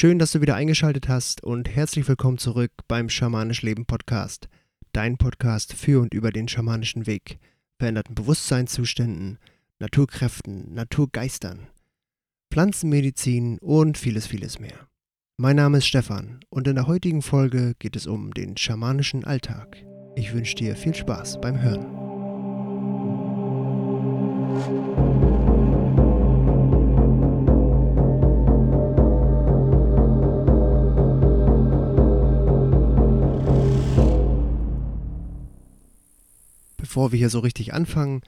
Schön, dass du wieder eingeschaltet hast und herzlich willkommen zurück beim Schamanisch Leben Podcast. Dein Podcast für und über den schamanischen Weg, veränderten Bewusstseinszuständen, Naturkräften, Naturgeistern, Pflanzenmedizin und vieles, vieles mehr. Mein Name ist Stefan und in der heutigen Folge geht es um den schamanischen Alltag. Ich wünsche dir viel Spaß beim Hören. Bevor wir hier so richtig anfangen,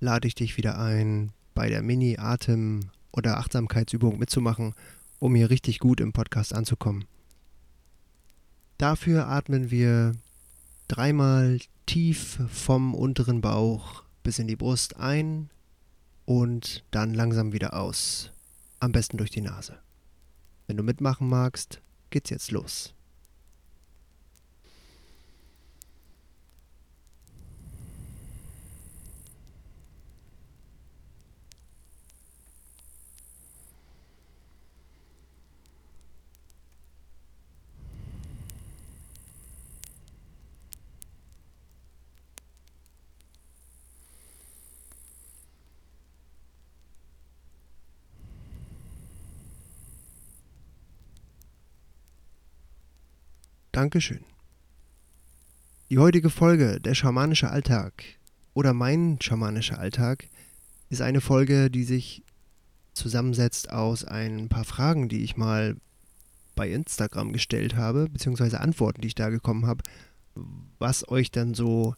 lade ich dich wieder ein, bei der Mini-Atem- oder Achtsamkeitsübung mitzumachen, um hier richtig gut im Podcast anzukommen. Dafür atmen wir dreimal tief vom unteren Bauch bis in die Brust ein und dann langsam wieder aus. Am besten durch die Nase. Wenn du mitmachen magst, geht's jetzt los. Dankeschön. Die heutige Folge, der schamanische Alltag oder mein schamanischer Alltag, ist eine Folge, die sich zusammensetzt aus ein paar Fragen, die ich mal bei Instagram gestellt habe, beziehungsweise Antworten, die ich da gekommen habe, was euch dann so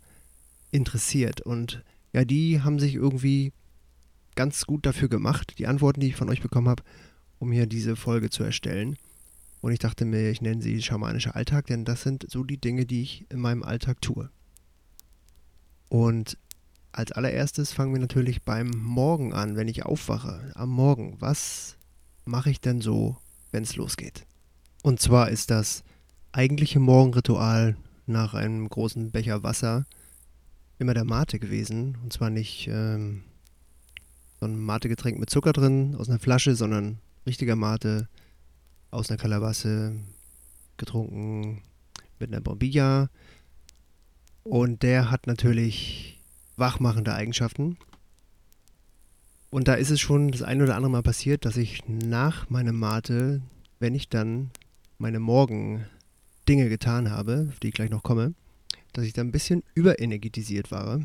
interessiert. Und ja, die haben sich irgendwie ganz gut dafür gemacht, die Antworten, die ich von euch bekommen habe, um hier diese Folge zu erstellen. Und ich dachte mir, ich nenne sie schamanischer Alltag, denn das sind so die Dinge, die ich in meinem Alltag tue. Und als allererstes fangen wir natürlich beim Morgen an, wenn ich aufwache. Am Morgen, was mache ich denn so, wenn es losgeht? Und zwar ist das eigentliche Morgenritual nach einem großen Becher Wasser immer der Mate gewesen. Und zwar nicht ähm, so ein Mate-Getränk mit Zucker drin aus einer Flasche, sondern richtiger Mate aus einer Kalabasse getrunken mit einer Bombilla. Und der hat natürlich wachmachende Eigenschaften. Und da ist es schon das ein oder andere Mal passiert, dass ich nach meinem Mate, wenn ich dann meine Morgen-Dinge getan habe, auf die ich gleich noch komme, dass ich da ein bisschen überenergetisiert war.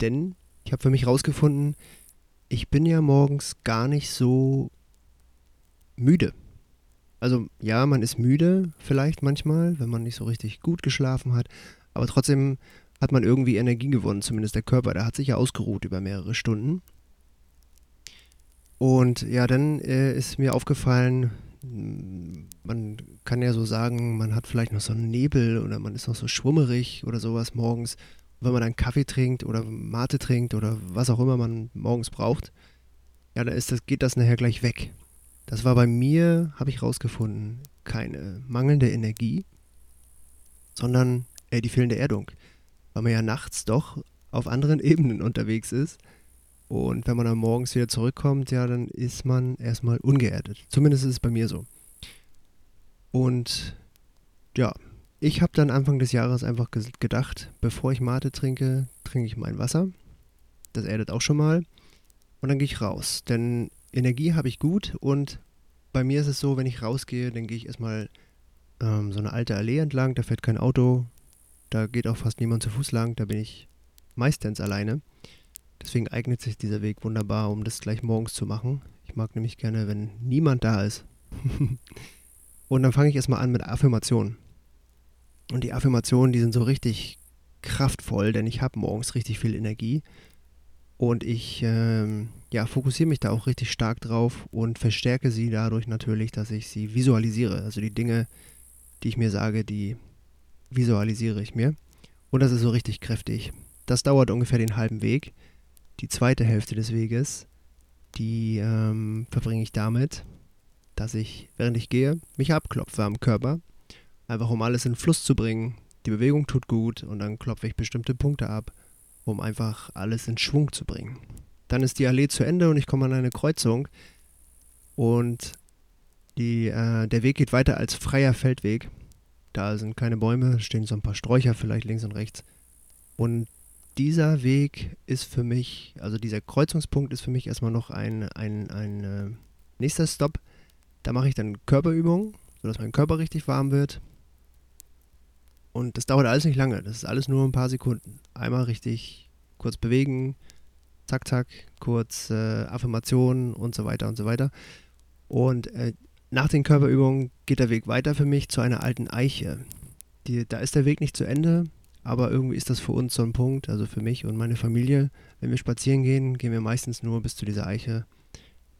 Denn ich habe für mich herausgefunden, ich bin ja morgens gar nicht so müde. Also ja, man ist müde vielleicht manchmal, wenn man nicht so richtig gut geschlafen hat, aber trotzdem hat man irgendwie Energie gewonnen, zumindest der Körper, der hat sich ja ausgeruht über mehrere Stunden. Und ja, dann äh, ist mir aufgefallen, man kann ja so sagen, man hat vielleicht noch so einen Nebel oder man ist noch so schwummerig oder sowas morgens. Wenn man dann Kaffee trinkt oder Mate trinkt oder was auch immer man morgens braucht, ja, dann ist das, geht das nachher gleich weg. Das war bei mir, habe ich rausgefunden, keine mangelnde Energie, sondern äh, die fehlende Erdung. Weil man ja nachts doch auf anderen Ebenen unterwegs ist. Und wenn man dann morgens wieder zurückkommt, ja, dann ist man erstmal ungeerdet. Zumindest ist es bei mir so. Und ja, ich habe dann Anfang des Jahres einfach gedacht, bevor ich Mate trinke, trinke ich mein Wasser. Das erdet auch schon mal. Und dann gehe ich raus. Denn Energie habe ich gut und bei mir ist es so, wenn ich rausgehe, dann gehe ich erstmal ähm, so eine alte Allee entlang, da fährt kein Auto, da geht auch fast niemand zu Fuß lang, da bin ich meistens alleine. Deswegen eignet sich dieser Weg wunderbar, um das gleich morgens zu machen. Ich mag nämlich gerne, wenn niemand da ist. und dann fange ich erstmal an mit Affirmationen. Und die Affirmationen, die sind so richtig kraftvoll, denn ich habe morgens richtig viel Energie. Und ich ähm, ja, fokussiere mich da auch richtig stark drauf und verstärke sie dadurch natürlich, dass ich sie visualisiere. Also die Dinge, die ich mir sage, die visualisiere ich mir. Und das ist so richtig kräftig. Das dauert ungefähr den halben Weg. Die zweite Hälfte des Weges, die ähm, verbringe ich damit, dass ich, während ich gehe, mich abklopfe am Körper. Einfach um alles in Fluss zu bringen. Die Bewegung tut gut und dann klopfe ich bestimmte Punkte ab, um einfach alles in Schwung zu bringen. Dann ist die Allee zu Ende und ich komme an eine Kreuzung. Und Die, äh, der Weg geht weiter als freier Feldweg. Da sind keine Bäume, stehen so ein paar Sträucher vielleicht links und rechts. Und dieser Weg ist für mich, also dieser Kreuzungspunkt ist für mich erstmal noch ein, ein, ein äh, nächster Stopp. Da mache ich dann Körperübungen, sodass mein Körper richtig warm wird. Und das dauert alles nicht lange, das ist alles nur ein paar Sekunden. Einmal richtig kurz bewegen, zack, zack, kurz äh, Affirmationen und so weiter und so weiter. Und äh, nach den Körperübungen geht der Weg weiter für mich zu einer alten Eiche. Die, da ist der Weg nicht zu Ende, aber irgendwie ist das für uns so ein Punkt, also für mich und meine Familie. Wenn wir spazieren gehen, gehen wir meistens nur bis zu dieser Eiche.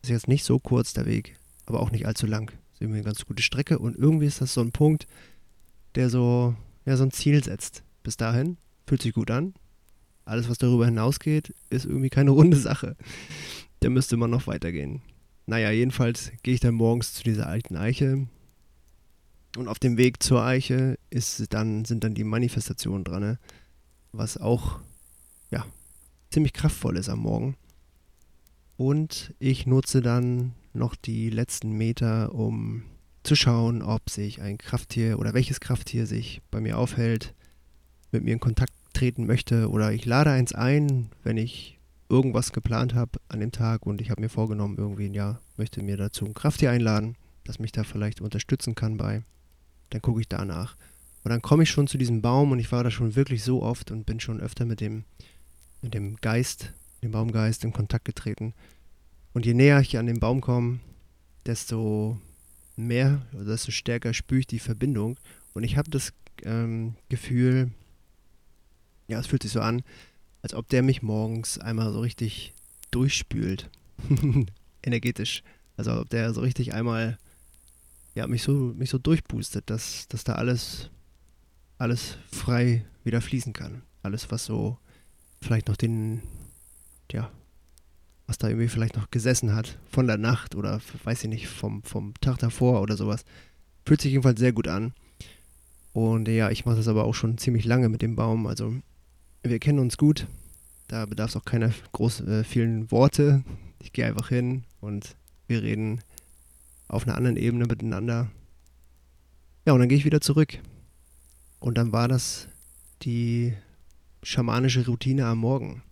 Ist jetzt nicht so kurz der Weg, aber auch nicht allzu lang. Das ist irgendwie eine ganz gute Strecke und irgendwie ist das so ein Punkt, der so, ja, so ein Ziel setzt. Bis dahin fühlt sich gut an. Alles, was darüber hinausgeht, ist irgendwie keine runde Sache. Da müsste man noch weitergehen. Naja, jedenfalls gehe ich dann morgens zu dieser alten Eiche. Und auf dem Weg zur Eiche ist dann, sind dann die Manifestationen dran, ne? was auch ja, ziemlich kraftvoll ist am Morgen. Und ich nutze dann noch die letzten Meter, um zu schauen, ob sich ein Krafttier oder welches Krafttier sich bei mir aufhält, mit mir in Kontakt treten möchte oder ich lade eins ein, wenn ich irgendwas geplant habe an dem Tag und ich habe mir vorgenommen, irgendwie ein Jahr möchte mir dazu ein Krafttier einladen, das mich da vielleicht unterstützen kann bei, dann gucke ich danach. Und dann komme ich schon zu diesem Baum und ich war da schon wirklich so oft und bin schon öfter mit dem, mit dem Geist, dem Baumgeist in Kontakt getreten. Und je näher ich an den Baum komme, desto mehr oder desto stärker spüre ich die Verbindung. Und ich habe das ähm, Gefühl, ja, es fühlt sich so an, als ob der mich morgens einmal so richtig durchspült. Energetisch. Also ob der so richtig einmal ja, mich so, mich so durchboostet, dass, dass da alles, alles frei wieder fließen kann. Alles, was so vielleicht noch den, ja, was da irgendwie vielleicht noch gesessen hat von der Nacht oder weiß ich nicht, vom, vom Tag davor oder sowas. Fühlt sich jedenfalls sehr gut an. Und ja, ich mache das aber auch schon ziemlich lange mit dem Baum. Also wir kennen uns gut. Da bedarf es auch keiner groß, äh, vielen Worte. Ich gehe einfach hin und wir reden auf einer anderen Ebene miteinander. Ja, und dann gehe ich wieder zurück. Und dann war das die schamanische Routine am Morgen.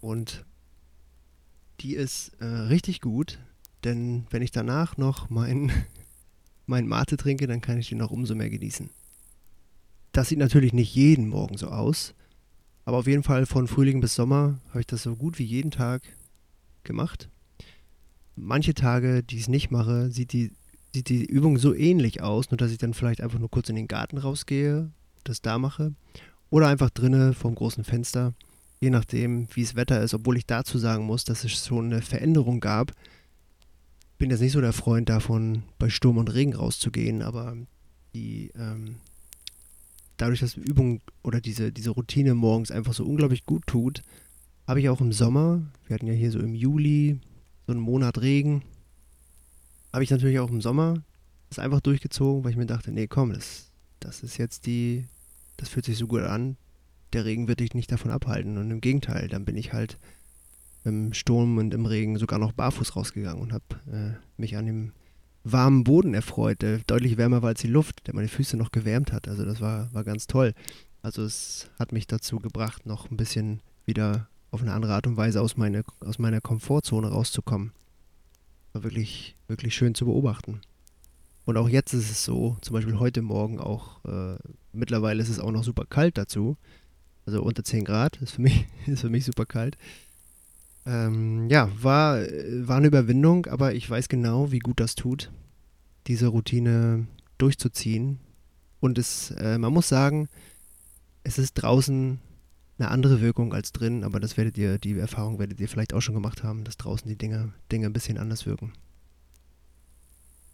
Und die ist äh, richtig gut, denn wenn ich danach noch mein, mein Mate trinke, dann kann ich den noch umso mehr genießen. Das sieht natürlich nicht jeden Morgen so aus, aber auf jeden Fall von Frühling bis Sommer habe ich das so gut wie jeden Tag gemacht. Manche Tage, die ich es nicht mache, sieht die, sieht die Übung so ähnlich aus, nur dass ich dann vielleicht einfach nur kurz in den Garten rausgehe, das da mache. Oder einfach drinnen vom großen Fenster, je nachdem, wie es Wetter ist, obwohl ich dazu sagen muss, dass es schon eine Veränderung gab. Bin jetzt nicht so der Freund davon, bei Sturm und Regen rauszugehen, aber die ähm, dadurch, dass Übung oder diese, diese Routine morgens einfach so unglaublich gut tut, habe ich auch im Sommer, wir hatten ja hier so im Juli so einen Monat Regen, habe ich natürlich auch im Sommer das einfach durchgezogen, weil ich mir dachte, nee, komm, das, das ist jetzt die, das fühlt sich so gut an, der Regen wird dich nicht davon abhalten. Und im Gegenteil, dann bin ich halt im Sturm und im Regen sogar noch barfuß rausgegangen und habe äh, mich an dem warmen Boden erfreut, der deutlich wärmer war als die Luft, der meine Füße noch gewärmt hat. Also das war, war ganz toll. Also es hat mich dazu gebracht, noch ein bisschen wieder auf eine andere Art und Weise aus, meine, aus meiner Komfortzone rauszukommen. War wirklich, wirklich schön zu beobachten. Und auch jetzt ist es so, zum Beispiel heute Morgen auch, äh, mittlerweile ist es auch noch super kalt dazu. Also unter 10 Grad ist für mich, ist für mich super kalt. Ähm, ja, war, war eine Überwindung, aber ich weiß genau, wie gut das tut, diese Routine durchzuziehen. Und es, äh, man muss sagen, es ist draußen eine andere Wirkung als drin, aber das werdet ihr, die Erfahrung werdet ihr vielleicht auch schon gemacht haben, dass draußen die Dinge, Dinge ein bisschen anders wirken.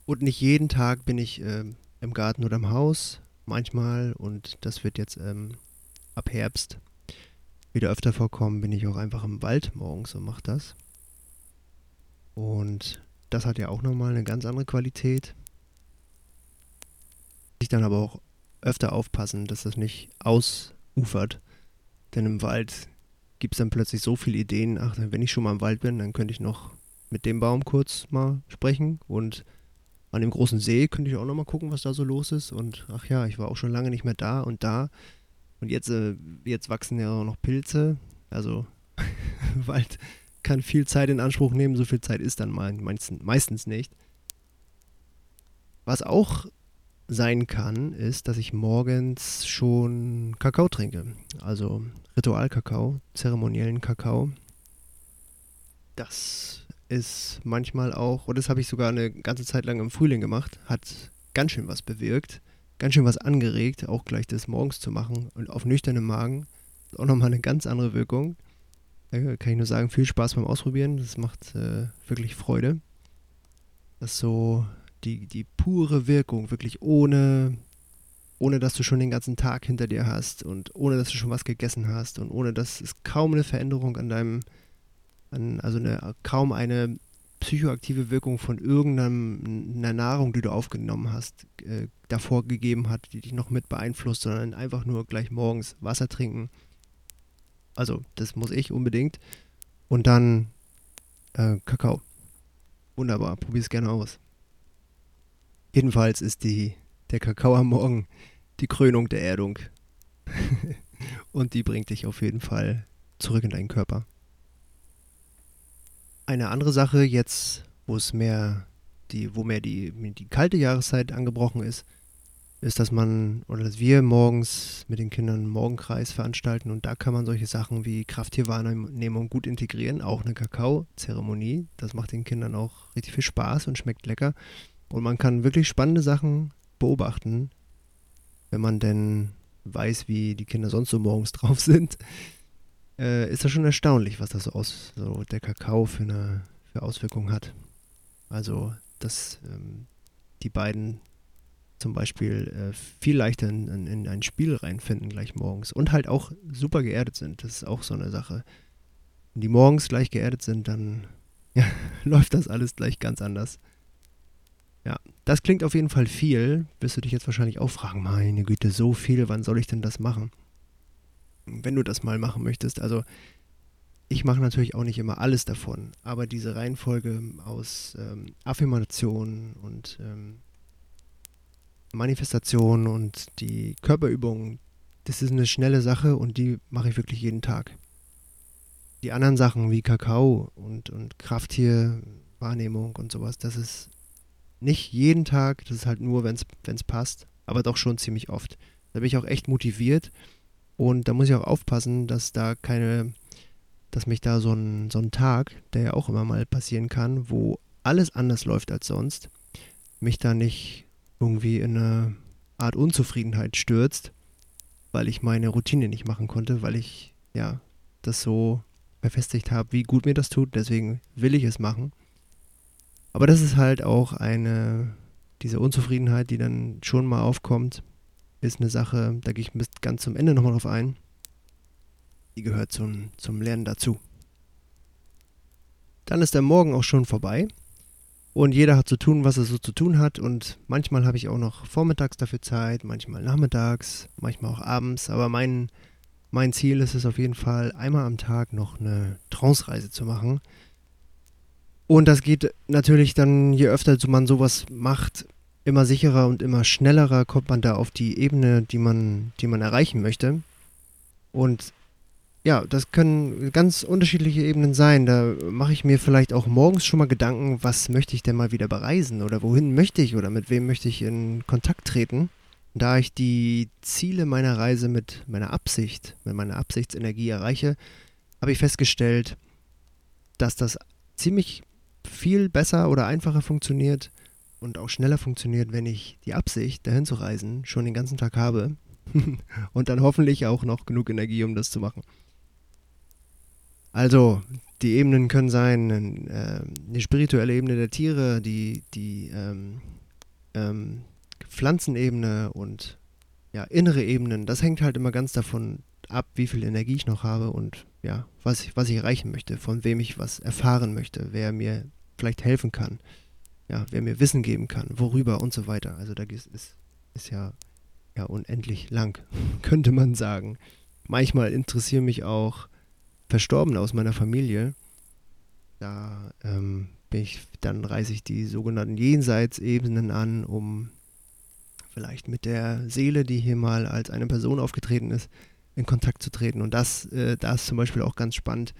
Und nicht jeden Tag bin ich äh, im Garten oder im Haus, manchmal, und das wird jetzt ähm, ab Herbst wieder öfter vorkommen, bin ich auch einfach im Wald morgens und mache das. Und das hat ja auch nochmal eine ganz andere Qualität. Ich dann aber auch öfter aufpassen, dass das nicht ausufert. Denn im Wald gibt es dann plötzlich so viele Ideen. Ach, wenn ich schon mal im Wald bin, dann könnte ich noch mit dem Baum kurz mal sprechen und an dem großen See könnte ich auch noch mal gucken, was da so los ist. Und ach ja, ich war auch schon lange nicht mehr da und da. Und jetzt, äh, jetzt wachsen ja auch noch Pilze. Also Wald kann viel Zeit in Anspruch nehmen, so viel Zeit ist dann meistens, meistens nicht. Was auch sein kann, ist, dass ich morgens schon Kakao trinke. Also Ritualkakao, zeremoniellen Kakao. Das ist manchmal auch, und das habe ich sogar eine ganze Zeit lang im Frühling gemacht, hat ganz schön was bewirkt, ganz schön was angeregt, auch gleich das morgens zu machen und auf nüchternem Magen. Auch nochmal eine ganz andere Wirkung. Da kann ich nur sagen, viel Spaß beim Ausprobieren. Das macht äh, wirklich Freude. Das ist so die, die pure Wirkung, wirklich ohne, ohne dass du schon den ganzen Tag hinter dir hast und ohne dass du schon was gegessen hast und ohne dass es kaum eine Veränderung an deinem, an, also eine, kaum eine psychoaktive Wirkung von irgendeiner Nahrung, die du aufgenommen hast, äh, davor gegeben hat, die dich noch mit beeinflusst, sondern einfach nur gleich morgens Wasser trinken. Also, das muss ich unbedingt. Und dann äh, Kakao. Wunderbar, probier es gerne aus. Jedenfalls ist die, der Kakao am Morgen die Krönung der Erdung. Und die bringt dich auf jeden Fall zurück in deinen Körper. Eine andere Sache jetzt, wo es mehr die, wo mehr die, die kalte Jahreszeit angebrochen ist, ist, dass man oder dass wir morgens mit den Kindern einen Morgenkreis veranstalten und da kann man solche Sachen wie Krafttierwahrnehmung gut integrieren, auch eine Kakao-Zeremonie. Das macht den Kindern auch richtig viel Spaß und schmeckt lecker. Und man kann wirklich spannende Sachen beobachten, wenn man denn weiß, wie die Kinder sonst so morgens drauf sind. Äh, ist das schon erstaunlich, was das so aus, so der Kakao für eine für Auswirkungen hat. Also, dass ähm, die beiden zum Beispiel äh, viel leichter in, in, in, ein Spiel reinfinden gleich morgens und halt auch super geerdet sind. Das ist auch so eine Sache. Wenn die morgens gleich geerdet sind, dann ja, läuft das alles gleich ganz anders. Ja, das klingt auf jeden Fall viel. Wirst du dich jetzt wahrscheinlich auch fragen, meine Güte, so viel, wann soll ich denn das machen? Wenn du das mal machen möchtest, also ich mache natürlich auch nicht immer alles davon, aber diese Reihenfolge aus ähm, Affirmation und ähm, Manifestation und die Körperübungen, das ist eine schnelle Sache und die mache ich wirklich jeden Tag. Die anderen Sachen wie Kakao und, und Krafttierwahrnehmung und sowas, das ist nicht jeden Tag, das ist halt nur, wenn es passt, aber doch schon ziemlich oft. Da bin ich auch echt motiviert und da muss ich auch aufpassen, dass da keine, dass mich da so ein, so ein Tag, der ja auch immer mal passieren kann, wo alles anders läuft als sonst, mich da nicht irgendwie in eine Art Unzufriedenheit stürzt, weil ich meine Routine nicht machen konnte, weil ich ja das so befestigt habe, wie gut mir das tut. Deswegen will ich es machen. Aber das ist halt auch eine, diese Unzufriedenheit, die dann schon mal aufkommt, ist eine Sache, da gehe ich bis ganz zum Ende nochmal drauf ein. Die gehört zum, zum Lernen dazu. Dann ist der Morgen auch schon vorbei. Und jeder hat zu tun, was er so zu tun hat. Und manchmal habe ich auch noch vormittags dafür Zeit, manchmal nachmittags, manchmal auch abends. Aber mein, mein Ziel ist es auf jeden Fall, einmal am Tag noch eine Trance-Reise zu machen. Und das geht natürlich dann, je öfter man sowas macht, immer sicherer und immer schnellerer kommt man da auf die Ebene, die man, die man erreichen möchte. Und ja, das können ganz unterschiedliche Ebenen sein. Da mache ich mir vielleicht auch morgens schon mal Gedanken, was möchte ich denn mal wieder bereisen oder wohin möchte ich oder mit wem möchte ich in Kontakt treten. Da ich die Ziele meiner Reise mit meiner Absicht, mit meiner Absichtsenergie erreiche, habe ich festgestellt, dass das ziemlich viel besser oder einfacher funktioniert und auch schneller funktioniert, wenn ich die Absicht, dahin zu reisen, schon den ganzen Tag habe und dann hoffentlich auch noch genug Energie, um das zu machen. Also, die Ebenen können sein, äh, die spirituelle Ebene der Tiere, die, die ähm, ähm, Pflanzenebene und ja, innere Ebenen. Das hängt halt immer ganz davon ab, wie viel Energie ich noch habe und ja, was was ich erreichen möchte, von wem ich was erfahren möchte, wer mir vielleicht helfen kann, ja, wer mir Wissen geben kann, worüber und so weiter. Also da ist, ist, ist ja, ja unendlich lang, könnte man sagen. Manchmal interessieren mich auch Verstorbene aus meiner Familie. Da ähm, ich, dann reise ich die sogenannten Jenseitsebenen an, um vielleicht mit der Seele, die hier mal als eine Person aufgetreten ist, in Kontakt zu treten. Und das, äh, da ist zum Beispiel auch ganz spannend,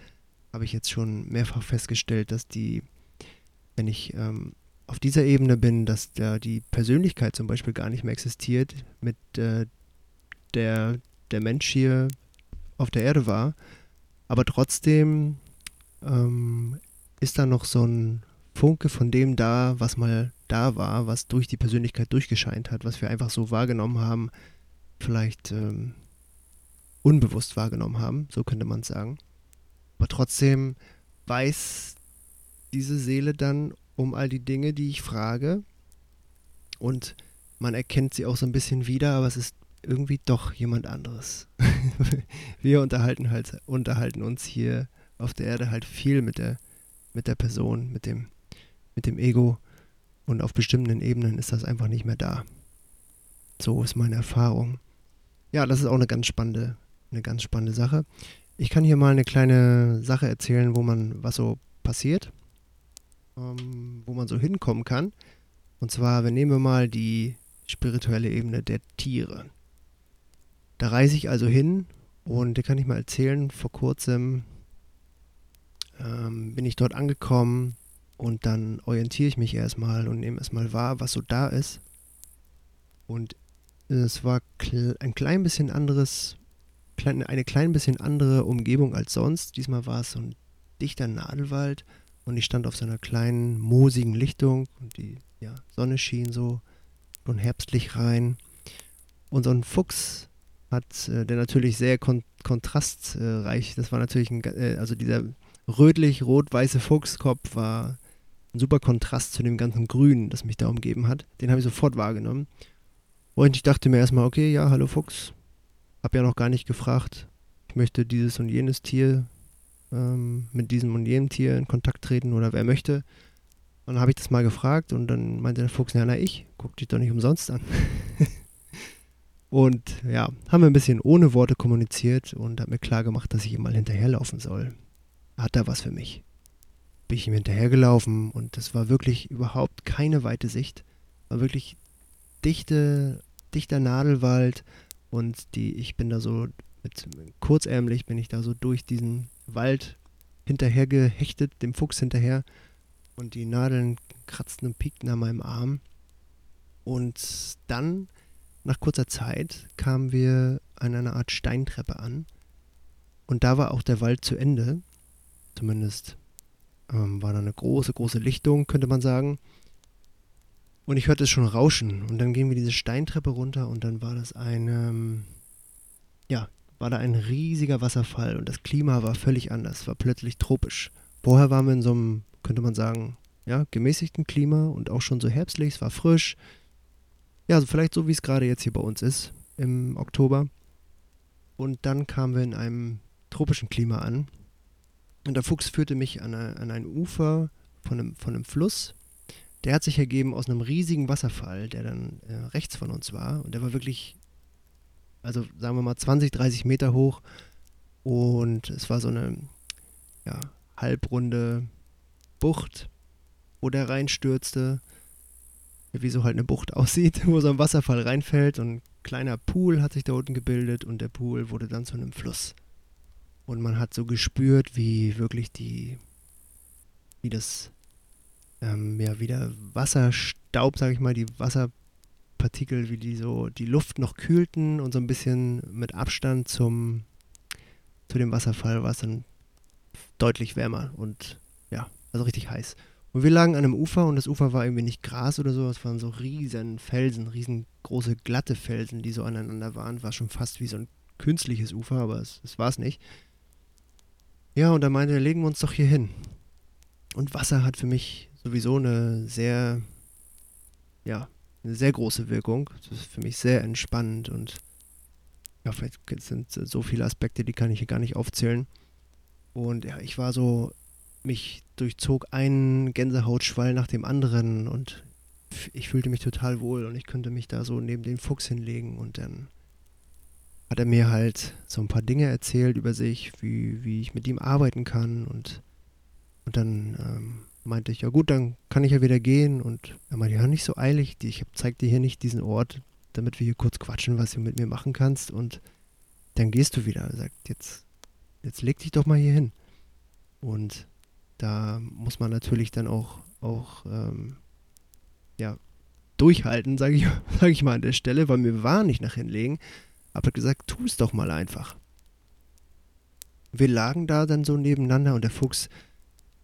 habe ich jetzt schon mehrfach festgestellt, dass die, wenn ich ähm, auf dieser Ebene bin, dass da die Persönlichkeit zum Beispiel gar nicht mehr existiert, mit äh, der der Mensch hier auf der Erde war, aber trotzdem ähm, ist da noch so ein Funke von dem da, was mal da war, was durch die Persönlichkeit durchgescheint hat, was wir einfach so wahrgenommen haben, vielleicht ähm, unbewusst wahrgenommen haben, so könnte man sagen. Aber trotzdem weiß diese Seele dann um all die Dinge, die ich frage. Und man erkennt sie auch so ein bisschen wieder, aber es ist irgendwie doch jemand anderes. Wir unterhalten halt, unterhalten uns hier auf der Erde halt viel mit der, mit der Person, mit dem, mit dem Ego. Und auf bestimmten Ebenen ist das einfach nicht mehr da. So ist meine Erfahrung. Ja, das ist auch eine ganz spannende, eine ganz spannende Sache. Ich kann hier mal eine kleine Sache erzählen, wo man, was so passiert, ähm, wo man so hinkommen kann. Und zwar, wir nehmen wir mal die spirituelle Ebene der Tiere. Da reise ich also hin und da kann ich mal erzählen, vor kurzem ähm, bin ich dort angekommen und dann orientiere ich mich erstmal und nehme erstmal wahr, was so da ist. Und es war ein klein bisschen anderes, eine klein bisschen andere Umgebung als sonst. Diesmal war es so ein dichter Nadelwald und ich stand auf so einer kleinen, moosigen Lichtung und die ja, Sonne schien so schon herbstlich rein. Und so ein Fuchs hat, äh, der natürlich sehr kon kontrastreich, das war natürlich ein, äh, also dieser rötlich-rot-weiße Fuchskopf war ein super Kontrast zu dem ganzen Grün, das mich da umgeben hat. Den habe ich sofort wahrgenommen. Und ich dachte mir erstmal, okay, ja, hallo Fuchs. Hab ja noch gar nicht gefragt. Ich möchte dieses und jenes Tier ähm, mit diesem und jenem Tier in Kontakt treten oder wer möchte. Und dann habe ich das mal gefragt und dann meinte der Fuchs, ja, na ich, guck dich doch nicht umsonst an. Und ja, haben wir ein bisschen ohne Worte kommuniziert und hat mir klar gemacht, dass ich ihm mal hinterherlaufen soll. Hat da was für mich. Bin ich ihm hinterhergelaufen und das war wirklich überhaupt keine weite Sicht. War wirklich dichte, dichter Nadelwald und die, ich bin da so mit kurzärmlich bin ich da so durch diesen Wald hinterher gehechtet, dem Fuchs hinterher und die Nadeln kratzten und piekten an meinem Arm. Und dann nach kurzer Zeit kamen wir an einer Art Steintreppe an. Und da war auch der Wald zu Ende. Zumindest ähm, war da eine große, große Lichtung, könnte man sagen. Und ich hörte es schon rauschen. Und dann gingen wir diese Steintreppe runter und dann war das ein, ähm, ja, war da ein riesiger Wasserfall und das Klima war völlig anders, war plötzlich tropisch. Vorher waren wir in so einem, könnte man sagen, ja, gemäßigten Klima und auch schon so herbstlich, es war frisch, ja, also vielleicht so, wie es gerade jetzt hier bei uns ist, im Oktober. Und dann kamen wir in einem tropischen Klima an. Und der Fuchs führte mich an, eine, an ein Ufer von einem, von einem Fluss. Der hat sich ergeben aus einem riesigen Wasserfall, der dann äh, rechts von uns war. Und der war wirklich, also sagen wir mal 20, 30 Meter hoch. Und es war so eine ja, halbrunde Bucht, wo der reinstürzte wie so halt eine Bucht aussieht, wo so ein Wasserfall reinfällt und ein kleiner Pool hat sich da unten gebildet und der Pool wurde dann zu einem Fluss. Und man hat so gespürt, wie wirklich die, wie das, ähm, ja, wie der Wasserstaub, sag ich mal, die Wasserpartikel, wie die so die Luft noch kühlten und so ein bisschen mit Abstand zum, zu dem Wasserfall war es dann deutlich wärmer und ja, also richtig heiß. Und wir lagen an einem Ufer und das Ufer war irgendwie nicht Gras oder so, es waren so riesen Felsen, riesengroße glatte Felsen, die so aneinander waren. War schon fast wie so ein künstliches Ufer, aber es, es war es nicht. Ja, und da meinte er, legen wir uns doch hier hin. Und Wasser hat für mich sowieso eine sehr, ja, eine sehr große Wirkung. Das ist für mich sehr entspannend und ja, vielleicht sind so viele Aspekte, die kann ich hier gar nicht aufzählen. Und ja, ich war so mich durchzog ein Gänsehautschwall nach dem anderen und ich fühlte mich total wohl und ich könnte mich da so neben den Fuchs hinlegen und dann hat er mir halt so ein paar Dinge erzählt über sich, wie, wie ich mit ihm arbeiten kann und, und dann ähm, meinte ich, ja gut, dann kann ich ja wieder gehen. Und er meinte, ja, nicht so eilig. Ich zeig dir hier nicht diesen Ort, damit wir hier kurz quatschen, was du mit mir machen kannst. Und dann gehst du wieder. Er sagt, jetzt, jetzt leg dich doch mal hier hin. Und da muss man natürlich dann auch, auch ähm, ja, durchhalten, sage ich, sag ich mal an der Stelle, weil mir war nicht nach hinlegen. Aber gesagt, tu es doch mal einfach. Wir lagen da dann so nebeneinander und der Fuchs,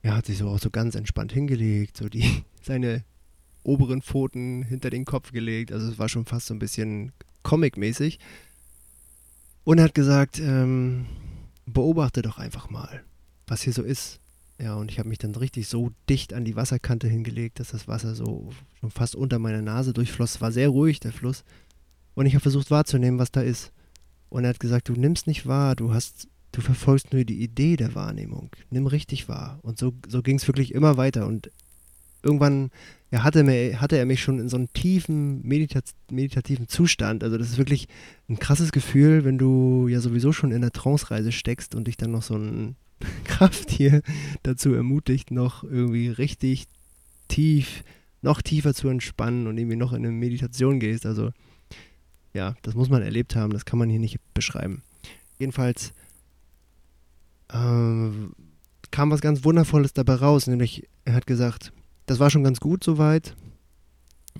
er hat sich so auch so ganz entspannt hingelegt, so die, seine oberen Pfoten hinter den Kopf gelegt. Also es war schon fast so ein bisschen Comic-mäßig. Und er hat gesagt, ähm, beobachte doch einfach mal, was hier so ist. Ja, und ich habe mich dann richtig so dicht an die Wasserkante hingelegt, dass das Wasser so schon fast unter meiner Nase durchfloss. Es war sehr ruhig, der Fluss. Und ich habe versucht wahrzunehmen, was da ist. Und er hat gesagt, du nimmst nicht wahr, du hast, du verfolgst nur die Idee der Wahrnehmung. Nimm richtig wahr. Und so, so ging es wirklich immer weiter. Und irgendwann ja, hatte, mir, hatte er mich schon in so einen tiefen Meditat meditativen Zustand. Also das ist wirklich ein krasses Gefühl, wenn du ja sowieso schon in der Trance-Reise steckst und dich dann noch so ein Krafttier dazu ermutigt, noch irgendwie richtig tief, noch tiefer zu entspannen und irgendwie noch in eine Meditation gehst. Also ja, das muss man erlebt haben, das kann man hier nicht beschreiben. Jedenfalls äh, kam was ganz Wundervolles dabei raus, nämlich er hat gesagt, das war schon ganz gut soweit.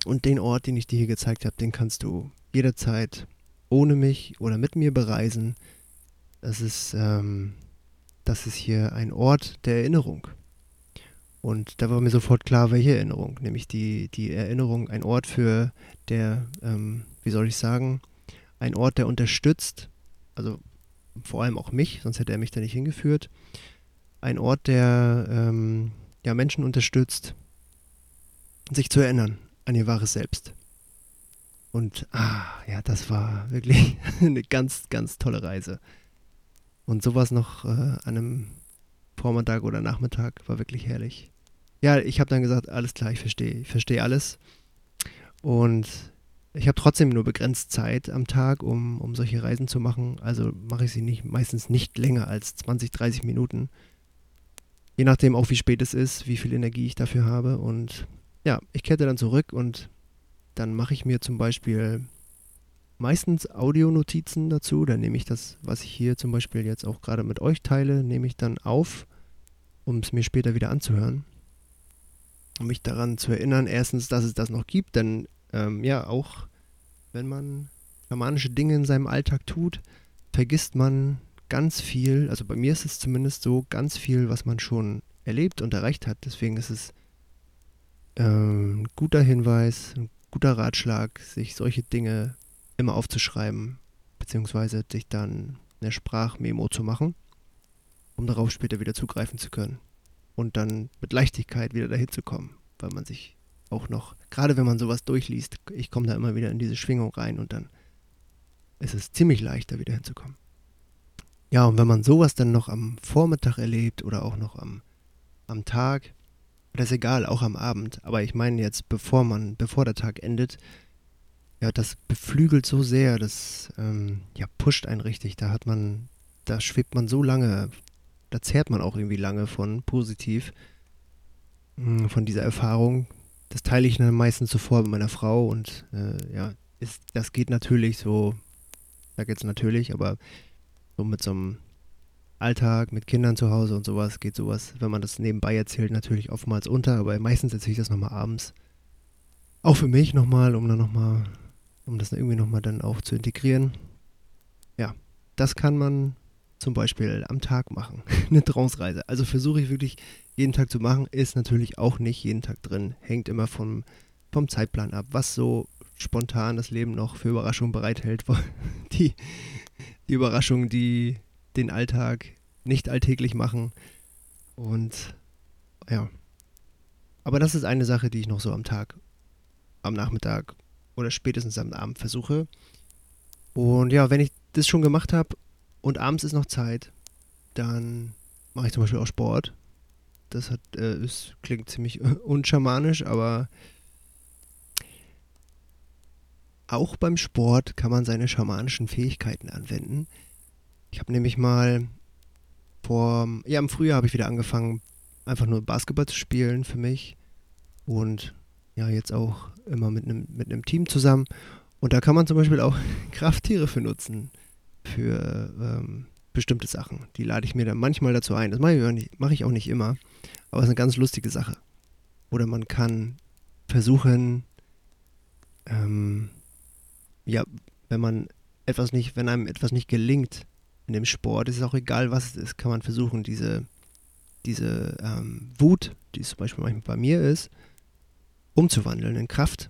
Und den Ort, den ich dir hier gezeigt habe, den kannst du jederzeit ohne mich oder mit mir bereisen. Das ist, ähm, das ist hier ein Ort der Erinnerung. Und da war mir sofort klar, welche Erinnerung. Nämlich die, die Erinnerung, ein Ort für der, ähm, wie soll ich sagen, ein Ort, der unterstützt, also vor allem auch mich, sonst hätte er mich da nicht hingeführt. Ein Ort, der ähm, ja, Menschen unterstützt, sich zu erinnern an ihr wahres Selbst. Und ah, ja, das war wirklich eine ganz, ganz tolle Reise. Und sowas noch äh, an einem Vormittag oder Nachmittag war wirklich herrlich. Ja, ich habe dann gesagt, alles klar, ich verstehe, ich verstehe alles. Und ich habe trotzdem nur begrenzt Zeit am Tag, um, um solche Reisen zu machen. Also mache ich sie nicht, meistens nicht länger als 20, 30 Minuten. Je nachdem auch, wie spät es ist, wie viel Energie ich dafür habe. Und ja, ich kehre dann zurück und dann mache ich mir zum Beispiel meistens Audionotizen dazu. Dann nehme ich das, was ich hier zum Beispiel jetzt auch gerade mit euch teile, nehme ich dann auf, um es mir später wieder anzuhören. Um mich daran zu erinnern, erstens, dass es das noch gibt, denn ähm, ja, auch wenn man schamanische Dinge in seinem Alltag tut, vergisst man ganz viel, also bei mir ist es zumindest so, ganz viel, was man schon erlebt und erreicht hat. Deswegen ist es ein ähm, guter Hinweis, ein guter Ratschlag, sich solche Dinge immer aufzuschreiben, beziehungsweise sich dann eine Sprachmemo zu machen, um darauf später wieder zugreifen zu können. Und dann mit Leichtigkeit wieder dahin zu kommen, weil man sich auch noch, gerade wenn man sowas durchliest, ich komme da immer wieder in diese Schwingung rein und dann ist es ziemlich leicht, da wieder hinzukommen. Ja, und wenn man sowas dann noch am Vormittag erlebt oder auch noch am, am Tag, das ist egal, auch am Abend. Aber ich meine jetzt, bevor man, bevor der Tag endet, ja, das beflügelt so sehr, das ähm, ja, pusht einen richtig. Da hat man, da schwebt man so lange, da zehrt man auch irgendwie lange von positiv, hm, von dieser Erfahrung. Das teile ich dann meistens sofort mit meiner Frau und äh, ja, ist, das geht natürlich so, da geht es natürlich, aber so mit so einem Alltag mit Kindern zu Hause und sowas geht sowas, wenn man das nebenbei erzählt, natürlich oftmals unter, aber meistens erzähle ich das nochmal abends. Auch für mich nochmal, um dann nochmal, um das irgendwie nochmal dann auch zu integrieren. Ja, das kann man zum Beispiel am Tag machen. Eine Trance-Reise. Also versuche ich wirklich jeden Tag zu machen, ist natürlich auch nicht jeden Tag drin. Hängt immer vom, vom Zeitplan ab, was so spontan das Leben noch für Überraschungen bereithält. Die, die Überraschungen, die den Alltag nicht alltäglich machen. Und ja. Aber das ist eine Sache, die ich noch so am Tag, am Nachmittag oder spätestens am Abend versuche. Und ja, wenn ich das schon gemacht habe und abends ist noch Zeit, dann mache ich zum Beispiel auch Sport. Das hat, äh, ist, klingt ziemlich unschamanisch, aber auch beim Sport kann man seine schamanischen Fähigkeiten anwenden. Ich habe nämlich mal vor, ja, im Frühjahr habe ich wieder angefangen, einfach nur Basketball zu spielen für mich und ja, jetzt auch immer mit einem mit einem Team zusammen. Und da kann man zum Beispiel auch Krafttiere für nutzen, für ähm, bestimmte Sachen. Die lade ich mir dann manchmal dazu ein. Das mache ich, mach ich auch nicht immer, aber es ist eine ganz lustige Sache. Oder man kann versuchen, ähm, ja, wenn man etwas nicht, wenn einem etwas nicht gelingt in dem Sport, ist es auch egal, was es ist, kann man versuchen, diese, diese ähm, Wut, die zum Beispiel manchmal bei mir ist, umzuwandeln in Kraft,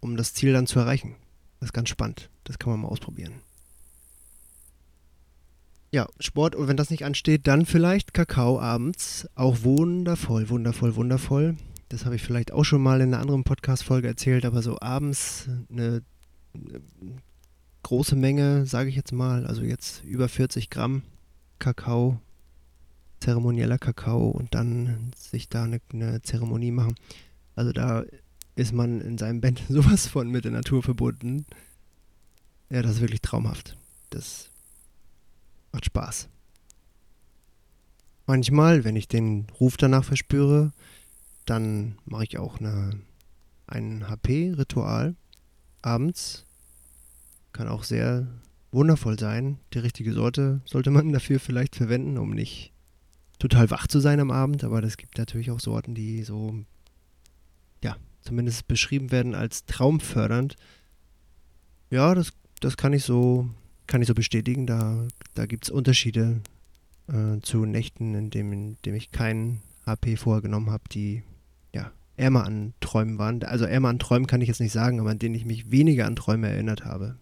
um das Ziel dann zu erreichen. Das ist ganz spannend. Das kann man mal ausprobieren. Ja, Sport, und wenn das nicht ansteht, dann vielleicht Kakao abends. Auch wundervoll, wundervoll, wundervoll. Das habe ich vielleicht auch schon mal in einer anderen Podcast-Folge erzählt, aber so abends eine, eine große Menge, sage ich jetzt mal, also jetzt über 40 Gramm Kakao, zeremonieller Kakao und dann sich da eine, eine Zeremonie machen. Also da ist man in seinem Bett sowas von mit der Natur verbunden. Ja, das ist wirklich traumhaft. Das macht Spaß. Manchmal, wenn ich den Ruf danach verspüre, dann mache ich auch eine, ein HP-Ritual abends. Kann auch sehr wundervoll sein. Die richtige Sorte sollte man dafür vielleicht verwenden, um nicht total wach zu sein am Abend. Aber es gibt natürlich auch Sorten, die so, ja, zumindest beschrieben werden als traumfördernd. Ja, das, das kann ich so, kann ich so bestätigen. Da, da gibt es Unterschiede äh, zu Nächten, in dem, in dem ich keinen HP vorher genommen habe, die ja, ärmer an Träumen waren. Also ärmer an Träumen kann ich jetzt nicht sagen, aber an denen ich mich weniger an Träume erinnert habe.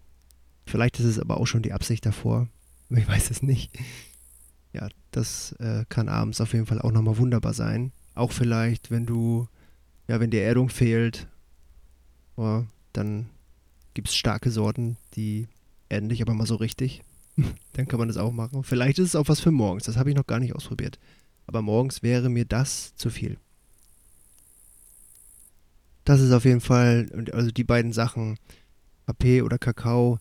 Vielleicht ist es aber auch schon die Absicht davor. Ich weiß es nicht. Ja, das äh, kann abends auf jeden Fall auch nochmal wunderbar sein. Auch vielleicht, wenn du, ja, wenn dir Erdung fehlt, oh, dann gibt es starke Sorten, die erden dich aber mal so richtig. dann kann man das auch machen. Vielleicht ist es auch was für morgens. Das habe ich noch gar nicht ausprobiert. Aber morgens wäre mir das zu viel. Das ist auf jeden Fall, also die beiden Sachen, AP oder Kakao,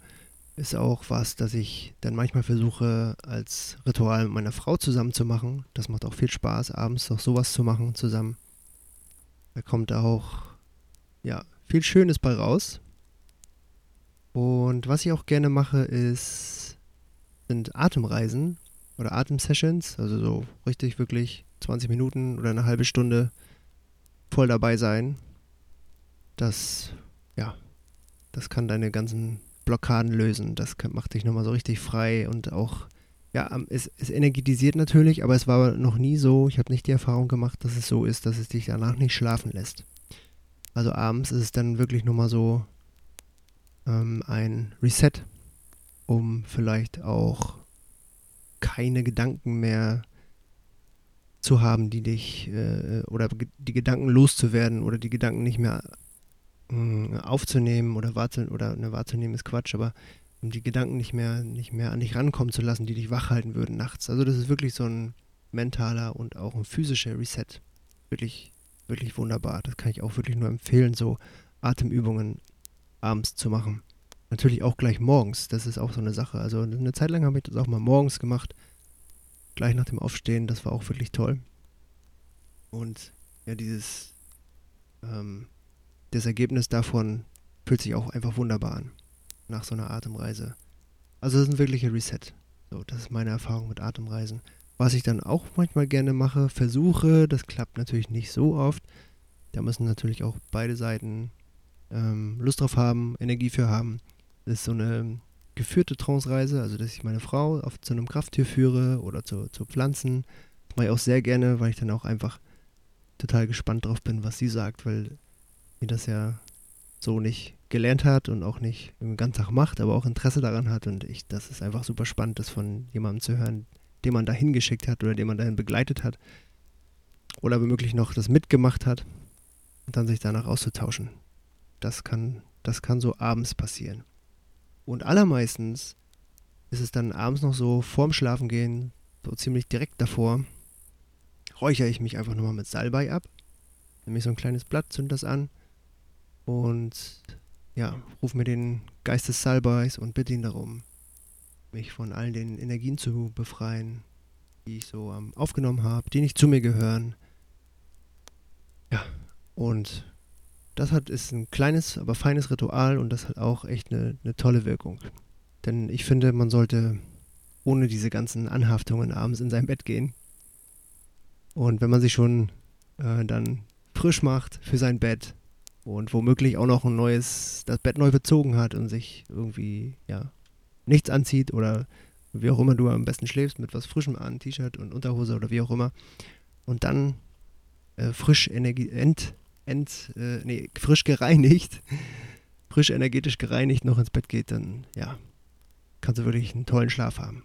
ist auch was, das ich dann manchmal versuche, als Ritual mit meiner Frau zusammen zu machen. Das macht auch viel Spaß, abends noch sowas zu machen zusammen. Da kommt auch, ja, viel Schönes bei raus. Und was ich auch gerne mache, ist, sind Atemreisen oder Atemsessions. Also so richtig wirklich 20 Minuten oder eine halbe Stunde voll dabei sein das, ja, das kann deine ganzen Blockaden lösen. Das macht dich nochmal so richtig frei und auch, ja, es, es energetisiert natürlich, aber es war noch nie so, ich habe nicht die Erfahrung gemacht, dass es so ist, dass es dich danach nicht schlafen lässt. Also abends ist es dann wirklich nochmal so ähm, ein Reset, um vielleicht auch keine Gedanken mehr zu haben, die dich äh, oder die Gedanken loszuwerden oder die Gedanken nicht mehr mh, aufzunehmen oder, wahrzunehmen, oder ne, wahrzunehmen ist Quatsch, aber um die Gedanken nicht mehr, nicht mehr an dich rankommen zu lassen, die dich wach halten würden nachts. Also das ist wirklich so ein mentaler und auch ein physischer Reset. Wirklich, wirklich wunderbar. Das kann ich auch wirklich nur empfehlen, so Atemübungen abends zu machen. Natürlich auch gleich morgens, das ist auch so eine Sache. Also eine Zeit lang habe ich das auch mal morgens gemacht, gleich nach dem Aufstehen, das war auch wirklich toll. Und ja, dieses ähm, das Ergebnis davon fühlt sich auch einfach wunderbar an. Nach so einer Atemreise. Also das ist ein wirklicher Reset. So, das ist meine Erfahrung mit Atemreisen. Was ich dann auch manchmal gerne mache, versuche, das klappt natürlich nicht so oft. Da müssen natürlich auch beide Seiten ähm, Lust drauf haben, Energie für haben. Das ist so eine geführte Trance-Reise, also dass ich meine Frau auf, zu einem Krafttier führe oder zu, zu Pflanzen. Das mache ich auch sehr gerne, weil ich dann auch einfach total gespannt drauf bin, was sie sagt, weil die das ja so nicht gelernt hat und auch nicht den ganzen Tag macht, aber auch Interesse daran hat. Und ich, das ist einfach super spannend, das von jemandem zu hören, den man dahin geschickt hat oder den man dahin begleitet hat. Oder womöglich noch das mitgemacht hat und dann sich danach auszutauschen. Das kann, das kann so abends passieren. Und allermeistens ist es dann abends noch so vorm Schlafengehen, so ziemlich direkt davor, räuchere ich mich einfach nochmal mit Salbei ab. Nehme ich so ein kleines Blatt, zünd das an und ja, ruf mir den Geist des Salbeis und bitte ihn darum, mich von all den Energien zu befreien, die ich so ähm, aufgenommen habe, die nicht zu mir gehören. Ja, und das hat, ist ein kleines, aber feines Ritual und das hat auch echt eine, eine tolle Wirkung. Denn ich finde, man sollte ohne diese ganzen Anhaftungen abends in sein Bett gehen. Und wenn man sich schon äh, dann frisch macht für sein Bett und womöglich auch noch ein neues, das Bett neu bezogen hat und sich irgendwie, ja, nichts anzieht oder wie auch immer du am besten schläfst, mit was Frischem an, T-Shirt und Unterhose oder wie auch immer. Und dann äh, frisch Energie, ent, ent, äh, nee, frisch gereinigt, frisch energetisch gereinigt noch ins Bett geht, dann ja, kannst du wirklich einen tollen Schlaf haben.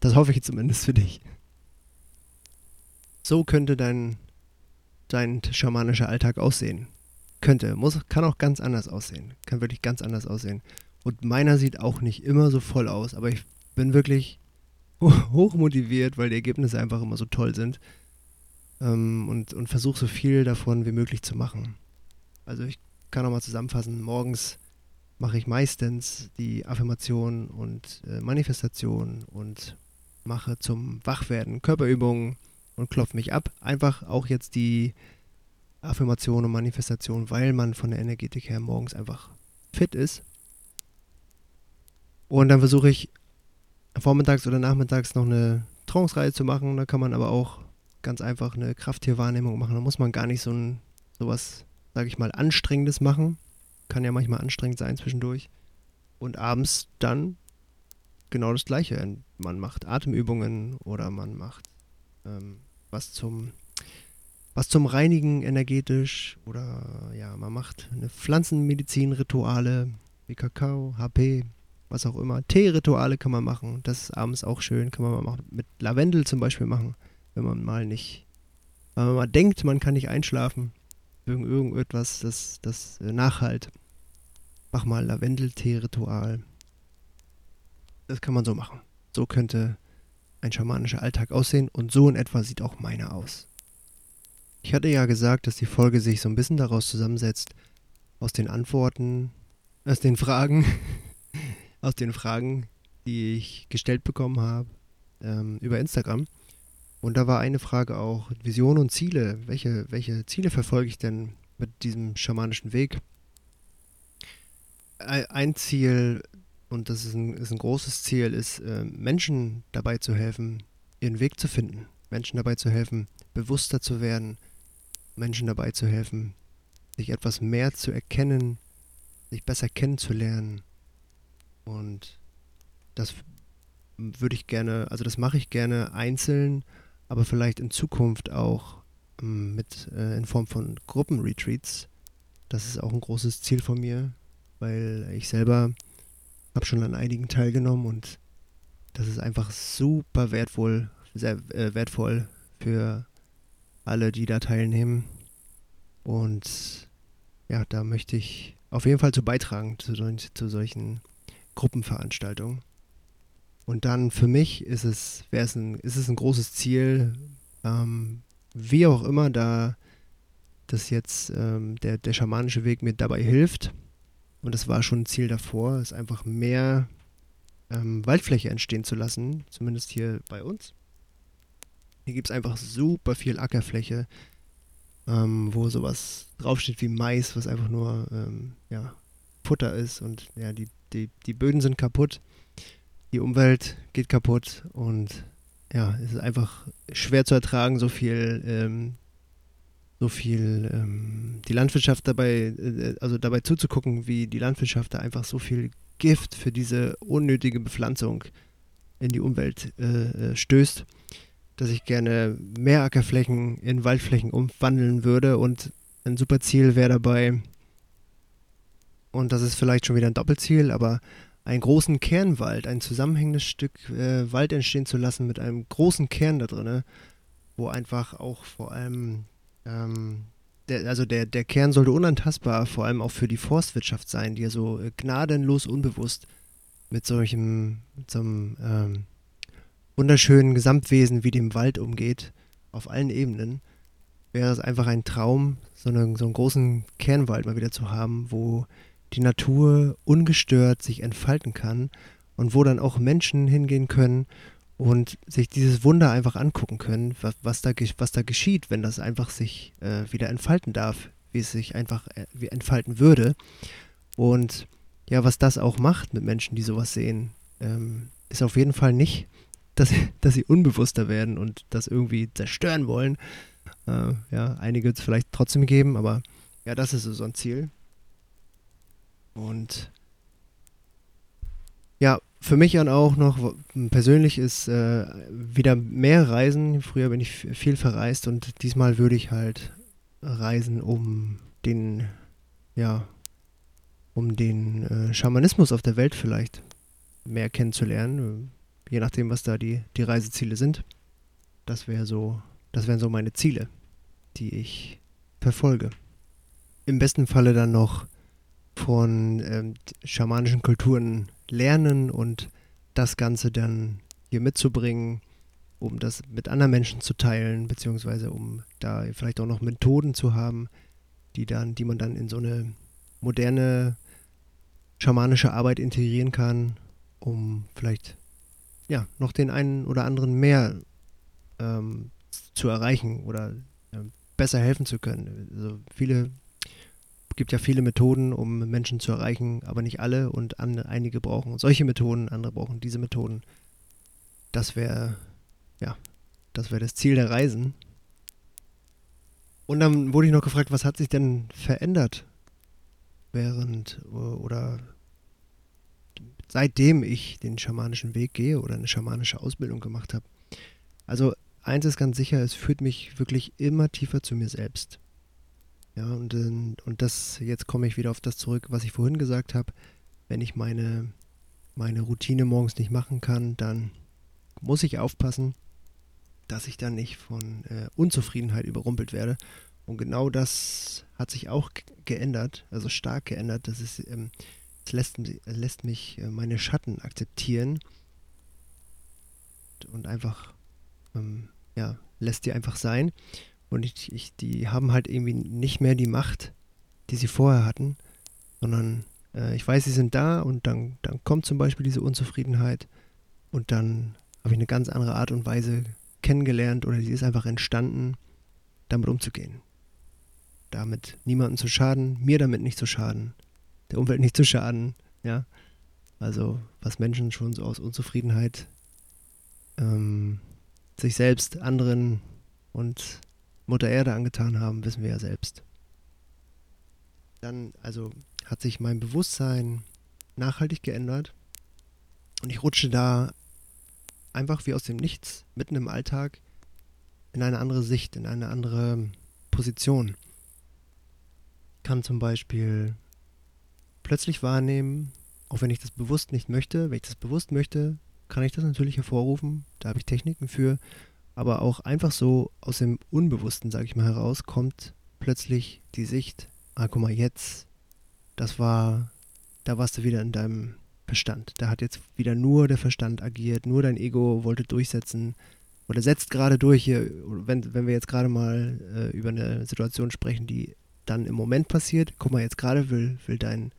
Das hoffe ich zumindest für dich. So könnte dein, dein schamanischer Alltag aussehen. Könnte, muss, kann auch ganz anders aussehen. Kann wirklich ganz anders aussehen. Und meiner sieht auch nicht immer so voll aus, aber ich bin wirklich hoch motiviert, weil die Ergebnisse einfach immer so toll sind. Ähm, und und versuche so viel davon wie möglich zu machen. Also ich kann nochmal zusammenfassen, morgens mache ich meistens die Affirmation und äh, Manifestation und mache zum Wachwerden Körperübungen und klopfe mich ab. Einfach auch jetzt die Affirmation und Manifestation, weil man von der Energetik her morgens einfach fit ist. Und dann versuche ich vormittags oder nachmittags noch eine Trance-Reihe zu machen. Da kann man aber auch ganz einfach eine Krafttierwahrnehmung machen. Da muss man gar nicht so ein sowas, sage ich mal, anstrengendes machen. Kann ja manchmal anstrengend sein zwischendurch. Und abends dann genau das Gleiche. Man macht Atemübungen oder man macht ähm, was zum was zum Reinigen energetisch oder ja, man macht eine Pflanzenmedizin-Rituale wie Kakao, HP, was auch immer. Tee-Rituale kann man machen. Das ist abends auch schön. Kann man mal mit Lavendel zum Beispiel machen, wenn man mal nicht, wenn man mal denkt, man kann nicht einschlafen. Irgend, irgendetwas, das, das äh, nachhalt. Mach mal Lavendel-Tee-Ritual. Das kann man so machen. So könnte ein schamanischer Alltag aussehen und so in etwa sieht auch meiner aus. Ich hatte ja gesagt, dass die Folge sich so ein bisschen daraus zusammensetzt, aus den Antworten, aus den Fragen, aus den Fragen, die ich gestellt bekommen habe ähm, über Instagram. Und da war eine Frage auch, Vision und Ziele. Welche, welche Ziele verfolge ich denn mit diesem schamanischen Weg? Ein Ziel, und das ist ein, ist ein großes Ziel, ist, äh, Menschen dabei zu helfen, ihren Weg zu finden. Menschen dabei zu helfen, bewusster zu werden. Menschen dabei zu helfen, sich etwas mehr zu erkennen, sich besser kennenzulernen. Und das würde ich gerne, also das mache ich gerne einzeln, aber vielleicht in Zukunft auch ähm, mit äh, in Form von Gruppenretreats. Das ist auch ein großes Ziel von mir, weil ich selber habe schon an einigen teilgenommen und das ist einfach super wertvoll, sehr äh, wertvoll für alle, die da teilnehmen. Und ja, da möchte ich auf jeden Fall zu beitragen zu, zu solchen Gruppenveranstaltungen. Und dann für mich ist es, es ein, ist es ein großes Ziel, ähm, wie auch immer da das jetzt ähm, der, der schamanische Weg mir dabei hilft, und das war schon ein Ziel davor, ist einfach mehr ähm, Waldfläche entstehen zu lassen, zumindest hier bei uns. Hier gibt es einfach super viel Ackerfläche, ähm, wo sowas draufsteht wie Mais, was einfach nur ähm, ja, Futter ist und ja, die, die, die Böden sind kaputt, die Umwelt geht kaputt und ja, es ist einfach schwer zu ertragen, so viel ähm, so viel ähm, die Landwirtschaft dabei, äh, also dabei zuzugucken, wie die Landwirtschaft da einfach so viel Gift für diese unnötige Bepflanzung in die Umwelt äh, äh, stößt, dass ich gerne mehr Ackerflächen in Waldflächen umwandeln würde und ein super Ziel wäre dabei, und das ist vielleicht schon wieder ein Doppelziel, aber einen großen Kernwald, ein zusammenhängendes Stück äh, Wald entstehen zu lassen mit einem großen Kern da drin, wo einfach auch vor allem ähm, der, also der, der Kern sollte unantastbar, vor allem auch für die Forstwirtschaft sein, die ja so äh, gnadenlos unbewusst mit solchem, mit so einem ähm, wunderschönen Gesamtwesen wie dem Wald umgeht, auf allen Ebenen, wäre es einfach ein Traum, so, eine, so einen großen Kernwald mal wieder zu haben, wo die Natur ungestört sich entfalten kann und wo dann auch Menschen hingehen können und sich dieses Wunder einfach angucken können, was, was, da, was da geschieht, wenn das einfach sich äh, wieder entfalten darf, wie es sich einfach äh, entfalten würde. Und ja, was das auch macht mit Menschen, die sowas sehen, ähm, ist auf jeden Fall nicht, dass, dass sie unbewusster werden und das irgendwie zerstören wollen. Äh, ja, einige wird es vielleicht trotzdem geben, aber ja, das ist so ein Ziel. Und ja, für mich dann auch noch persönlich ist äh, wieder mehr Reisen. Früher bin ich viel verreist und diesmal würde ich halt reisen, um den, ja, um den äh, Schamanismus auf der Welt vielleicht mehr kennenzulernen, je nachdem, was da die, die Reiseziele sind. Das wäre so, das wären so meine Ziele, die ich verfolge. Im besten Falle dann noch von ähm, schamanischen Kulturen lernen und das Ganze dann hier mitzubringen, um das mit anderen Menschen zu teilen, beziehungsweise um da vielleicht auch noch Methoden zu haben, die dann, die man dann in so eine moderne schamanische Arbeit integrieren kann, um vielleicht ja noch den einen oder anderen mehr ähm, zu erreichen oder äh, besser helfen zu können. Also viele gibt ja viele Methoden, um Menschen zu erreichen, aber nicht alle und an, einige brauchen solche Methoden, andere brauchen diese Methoden. Das wäre, ja, das wäre das Ziel der Reisen. Und dann wurde ich noch gefragt, was hat sich denn verändert während oder seitdem ich den schamanischen Weg gehe oder eine schamanische Ausbildung gemacht habe. Also eins ist ganz sicher, es führt mich wirklich immer tiefer zu mir selbst. Ja, und, ähm, und das, jetzt komme ich wieder auf das zurück, was ich vorhin gesagt habe. Wenn ich meine, meine Routine morgens nicht machen kann, dann muss ich aufpassen, dass ich dann nicht von äh, Unzufriedenheit überrumpelt werde. Und genau das hat sich auch geändert, also stark geändert. Das ist, ähm, es lässt, lässt mich äh, meine Schatten akzeptieren und einfach, ähm, ja, lässt die einfach sein. Und ich, ich, die haben halt irgendwie nicht mehr die Macht, die sie vorher hatten, sondern äh, ich weiß, sie sind da und dann, dann kommt zum Beispiel diese Unzufriedenheit und dann habe ich eine ganz andere Art und Weise kennengelernt oder sie ist einfach entstanden, damit umzugehen. Damit niemandem zu schaden, mir damit nicht zu schaden, der Umwelt nicht zu schaden, ja. Also was Menschen schon so aus Unzufriedenheit ähm, sich selbst, anderen und Mutter Erde angetan haben, wissen wir ja selbst. Dann, also hat sich mein Bewusstsein nachhaltig geändert und ich rutsche da einfach wie aus dem Nichts, mitten im Alltag, in eine andere Sicht, in eine andere Position. Kann zum Beispiel plötzlich wahrnehmen, auch wenn ich das bewusst nicht möchte, wenn ich das bewusst möchte, kann ich das natürlich hervorrufen. Da habe ich Techniken für aber auch einfach so aus dem Unbewussten, sage ich mal, heraus, kommt plötzlich die Sicht, ah, guck mal, jetzt, das war, da warst du wieder in deinem Verstand. Da hat jetzt wieder nur der Verstand agiert, nur dein Ego wollte durchsetzen oder setzt gerade durch hier, wenn, wenn wir jetzt gerade mal äh, über eine Situation sprechen, die dann im Moment passiert, guck mal, jetzt gerade will, will dein,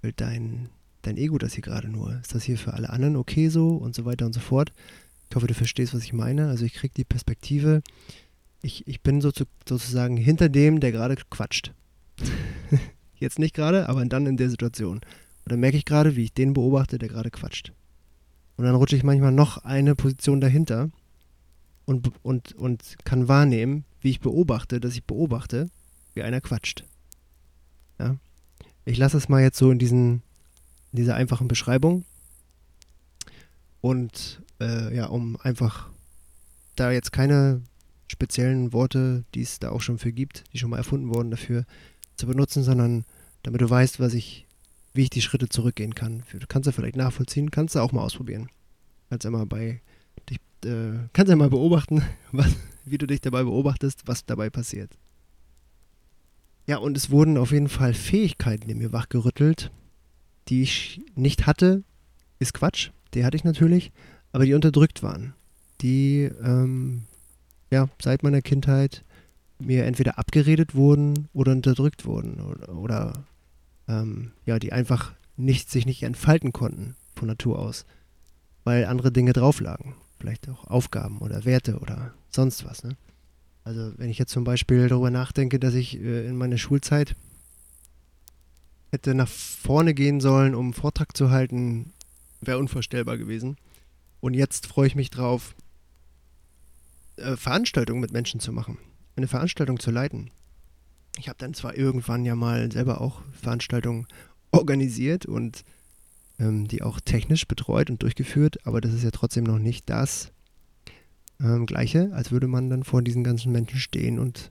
will dein, dein Ego das hier gerade nur. Ist das hier für alle anderen okay so und so weiter und so fort. Ich hoffe, du verstehst, was ich meine. Also ich kriege die Perspektive, ich, ich bin so zu, sozusagen hinter dem, der gerade quatscht. Jetzt nicht gerade, aber dann in der Situation. Und dann merke ich gerade, wie ich den beobachte, der gerade quatscht. Und dann rutsche ich manchmal noch eine Position dahinter und, und, und kann wahrnehmen, wie ich beobachte, dass ich beobachte, wie einer quatscht. Ja? Ich lasse es mal jetzt so in, diesen, in dieser einfachen Beschreibung. Und äh, ja, um einfach da jetzt keine speziellen Worte, die es da auch schon für gibt, die schon mal erfunden wurden, dafür zu benutzen, sondern damit du weißt, was ich, wie ich die Schritte zurückgehen kann. Du kannst ja vielleicht nachvollziehen, kannst du auch mal ausprobieren. Kannst ja mal bei dich, äh, kannst ja mal beobachten, was, wie du dich dabei beobachtest, was dabei passiert. Ja, und es wurden auf jeden Fall Fähigkeiten in mir wachgerüttelt, die ich nicht hatte. Ist Quatsch, die hatte ich natürlich, aber die unterdrückt waren. Die, ähm, ja, seit meiner Kindheit mir entweder abgeredet wurden oder unterdrückt wurden oder, oder ähm, ja, die einfach nicht, sich nicht entfalten konnten von Natur aus, weil andere Dinge drauf lagen. vielleicht auch Aufgaben oder Werte oder sonst was. Ne? Also wenn ich jetzt zum Beispiel darüber nachdenke, dass ich äh, in meiner Schulzeit hätte nach vorne gehen sollen, um einen Vortrag zu halten, wäre unvorstellbar gewesen. Und jetzt freue ich mich drauf, äh, Veranstaltungen mit Menschen zu machen, eine Veranstaltung zu leiten. Ich habe dann zwar irgendwann ja mal selber auch Veranstaltungen organisiert und ähm, die auch technisch betreut und durchgeführt, aber das ist ja trotzdem noch nicht das ähm, Gleiche, als würde man dann vor diesen ganzen Menschen stehen und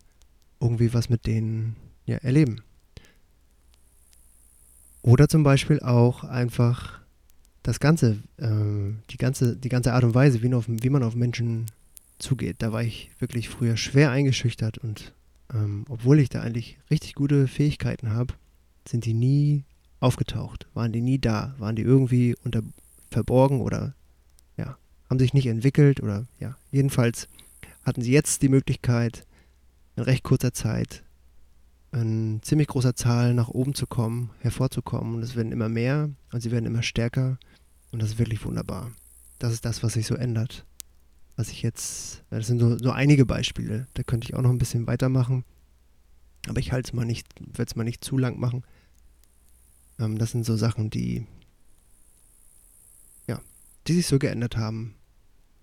irgendwie was mit denen ja, erleben. Oder zum Beispiel auch einfach das Ganze, äh, die ganze, die ganze Art und Weise, wie, auf, wie man auf Menschen zugeht. Da war ich wirklich früher schwer eingeschüchtert und ähm, obwohl ich da eigentlich richtig gute Fähigkeiten habe, sind die nie aufgetaucht, waren die nie da, waren die irgendwie unter verborgen oder ja, haben sich nicht entwickelt oder ja, jedenfalls hatten sie jetzt die Möglichkeit, in recht kurzer Zeit in ziemlich großer Zahl nach oben zu kommen, hervorzukommen. Und es werden immer mehr und sie werden immer stärker. Und das ist wirklich wunderbar. Das ist das, was sich so ändert. Was ich jetzt, das sind so, so einige Beispiele. Da könnte ich auch noch ein bisschen weitermachen. Aber ich halte es mal nicht, werde es mal nicht zu lang machen. Ähm, das sind so Sachen, die, ja, die sich so geändert haben,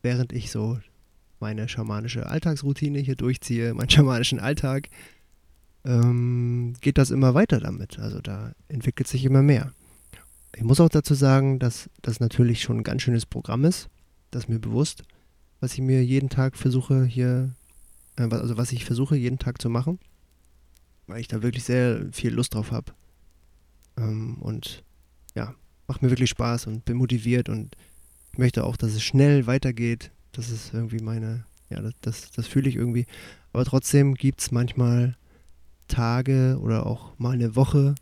während ich so meine schamanische Alltagsroutine hier durchziehe, meinen schamanischen Alltag ähm, geht das immer weiter damit. Also da entwickelt sich immer mehr. Ich muss auch dazu sagen, dass das natürlich schon ein ganz schönes Programm ist. Das ist mir bewusst, was ich mir jeden Tag versuche hier, äh, also was ich versuche jeden Tag zu machen, weil ich da wirklich sehr viel Lust drauf habe. Ähm, und ja, macht mir wirklich Spaß und bin motiviert und ich möchte auch, dass es schnell weitergeht. Das ist irgendwie meine, ja, das, das, das fühle ich irgendwie. Aber trotzdem gibt es manchmal Tage oder auch mal eine Woche,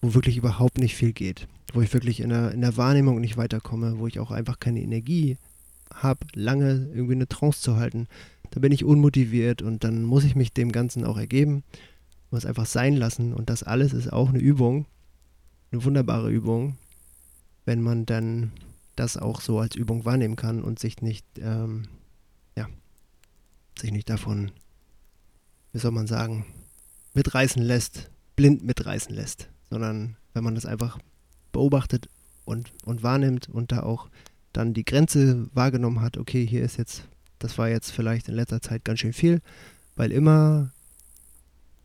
wo wirklich überhaupt nicht viel geht. Wo ich wirklich in der, in der Wahrnehmung nicht weiterkomme, wo ich auch einfach keine Energie habe, lange irgendwie eine Trance zu halten. Da bin ich unmotiviert und dann muss ich mich dem Ganzen auch ergeben, muss einfach sein lassen. Und das alles ist auch eine Übung, eine wunderbare Übung, wenn man dann das auch so als Übung wahrnehmen kann und sich nicht, ähm, ja, sich nicht davon, wie soll man sagen, mitreißen lässt, blind mitreißen lässt, sondern wenn man das einfach beobachtet und, und wahrnimmt und da auch dann die Grenze wahrgenommen hat, okay, hier ist jetzt, das war jetzt vielleicht in letzter Zeit ganz schön viel, weil immer,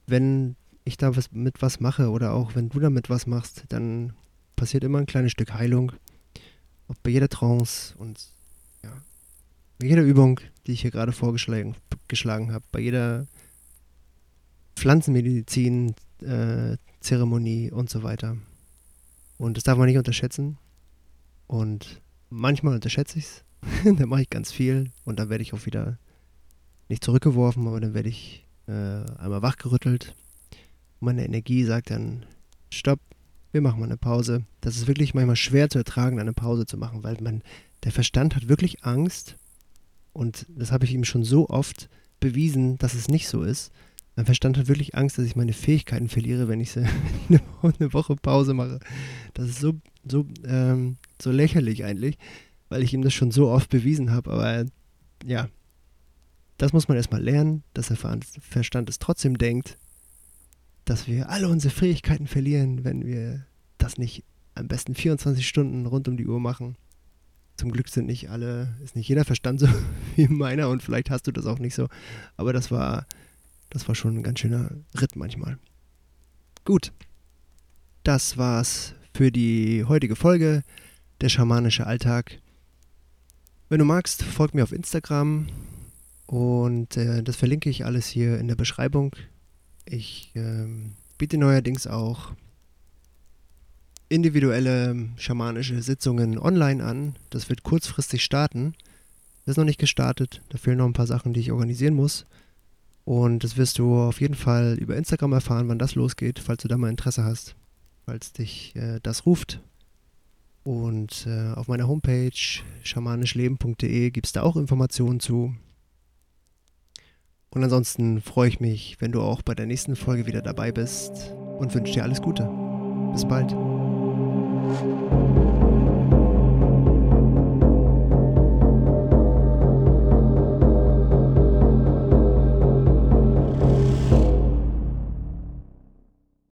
wenn ich da was mit was mache oder auch wenn du damit was machst, dann passiert immer ein kleines Stück Heilung. Auch bei jeder Trance und ja, bei jeder Übung, die ich hier gerade vorgeschlagen habe, bei jeder Pflanzenmedizin, äh, Zeremonie und so weiter. Und das darf man nicht unterschätzen. Und manchmal unterschätze ich es. dann mache ich ganz viel und dann werde ich auch wieder nicht zurückgeworfen, aber dann werde ich äh, einmal wachgerüttelt. Meine Energie sagt dann, stopp, wir machen mal eine Pause. Das ist wirklich manchmal schwer zu ertragen, eine Pause zu machen, weil man, der Verstand hat wirklich Angst und das habe ich ihm schon so oft bewiesen, dass es nicht so ist. Mein Verstand hat wirklich Angst, dass ich meine Fähigkeiten verliere, wenn ich eine Woche Pause mache. Das ist so, so, ähm, so lächerlich eigentlich, weil ich ihm das schon so oft bewiesen habe. Aber ja, das muss man erstmal lernen, dass der Verstand es trotzdem denkt, dass wir alle unsere Fähigkeiten verlieren, wenn wir das nicht am besten 24 Stunden rund um die Uhr machen. Zum Glück sind nicht alle, ist nicht jeder Verstand so wie meiner und vielleicht hast du das auch nicht so. Aber das war das war schon ein ganz schöner Ritt manchmal. Gut, das war's für die heutige Folge, der schamanische Alltag. Wenn du magst, folg mir auf Instagram und äh, das verlinke ich alles hier in der Beschreibung. Ich äh, biete neuerdings auch individuelle schamanische Sitzungen online an. Das wird kurzfristig starten. Das ist noch nicht gestartet. Da fehlen noch ein paar Sachen, die ich organisieren muss. Und das wirst du auf jeden Fall über Instagram erfahren, wann das losgeht, falls du da mal Interesse hast, falls dich äh, das ruft. Und äh, auf meiner Homepage schamanischleben.de gibt es da auch Informationen zu. Und ansonsten freue ich mich, wenn du auch bei der nächsten Folge wieder dabei bist und wünsche dir alles Gute. Bis bald.